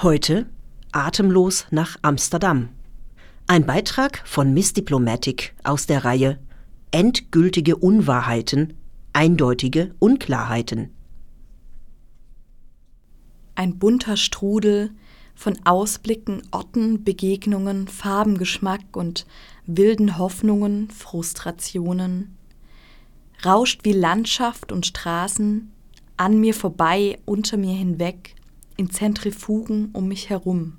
Heute Atemlos nach Amsterdam. Ein Beitrag von Miss Diplomatic aus der Reihe Endgültige Unwahrheiten, eindeutige Unklarheiten. Ein bunter Strudel von Ausblicken, Orten, Begegnungen, Farbengeschmack und wilden Hoffnungen, Frustrationen, rauscht wie Landschaft und Straßen an mir vorbei, unter mir hinweg, in Zentrifugen um mich herum.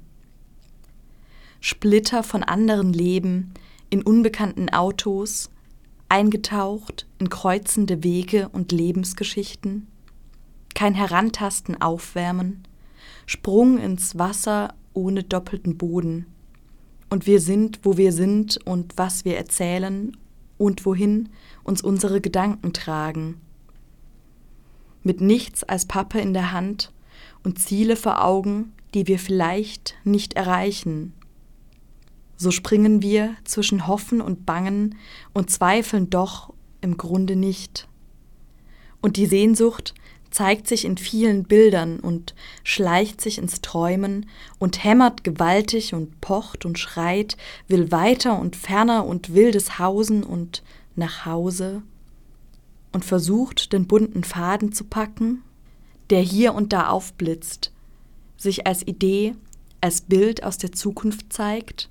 Splitter von anderen Leben in unbekannten Autos, eingetaucht in kreuzende Wege und Lebensgeschichten, kein Herantasten aufwärmen, Sprung ins Wasser ohne doppelten Boden. Und wir sind, wo wir sind und was wir erzählen und wohin uns unsere Gedanken tragen. Mit nichts als Pappe in der Hand und Ziele vor Augen, die wir vielleicht nicht erreichen. So springen wir zwischen Hoffen und Bangen und zweifeln doch im Grunde nicht. Und die Sehnsucht zeigt sich in vielen Bildern und schleicht sich ins Träumen und hämmert gewaltig und pocht und schreit, will weiter und ferner und wildes Hausen und nach Hause und versucht, den bunten Faden zu packen, der hier und da aufblitzt, sich als Idee, als Bild aus der Zukunft zeigt,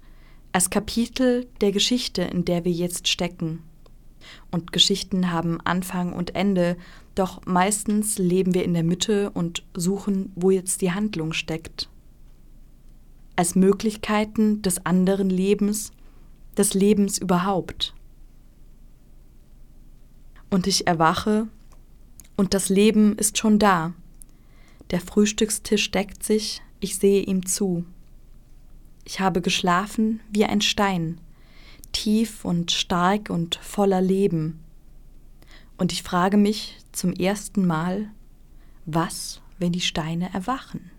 als Kapitel der Geschichte, in der wir jetzt stecken. Und Geschichten haben Anfang und Ende, doch meistens leben wir in der Mitte und suchen, wo jetzt die Handlung steckt. Als Möglichkeiten des anderen Lebens, des Lebens überhaupt. Und ich erwache und das Leben ist schon da. Der Frühstückstisch deckt sich, ich sehe ihm zu. Ich habe geschlafen wie ein Stein, tief und stark und voller Leben. Und ich frage mich zum ersten Mal, was, wenn die Steine erwachen?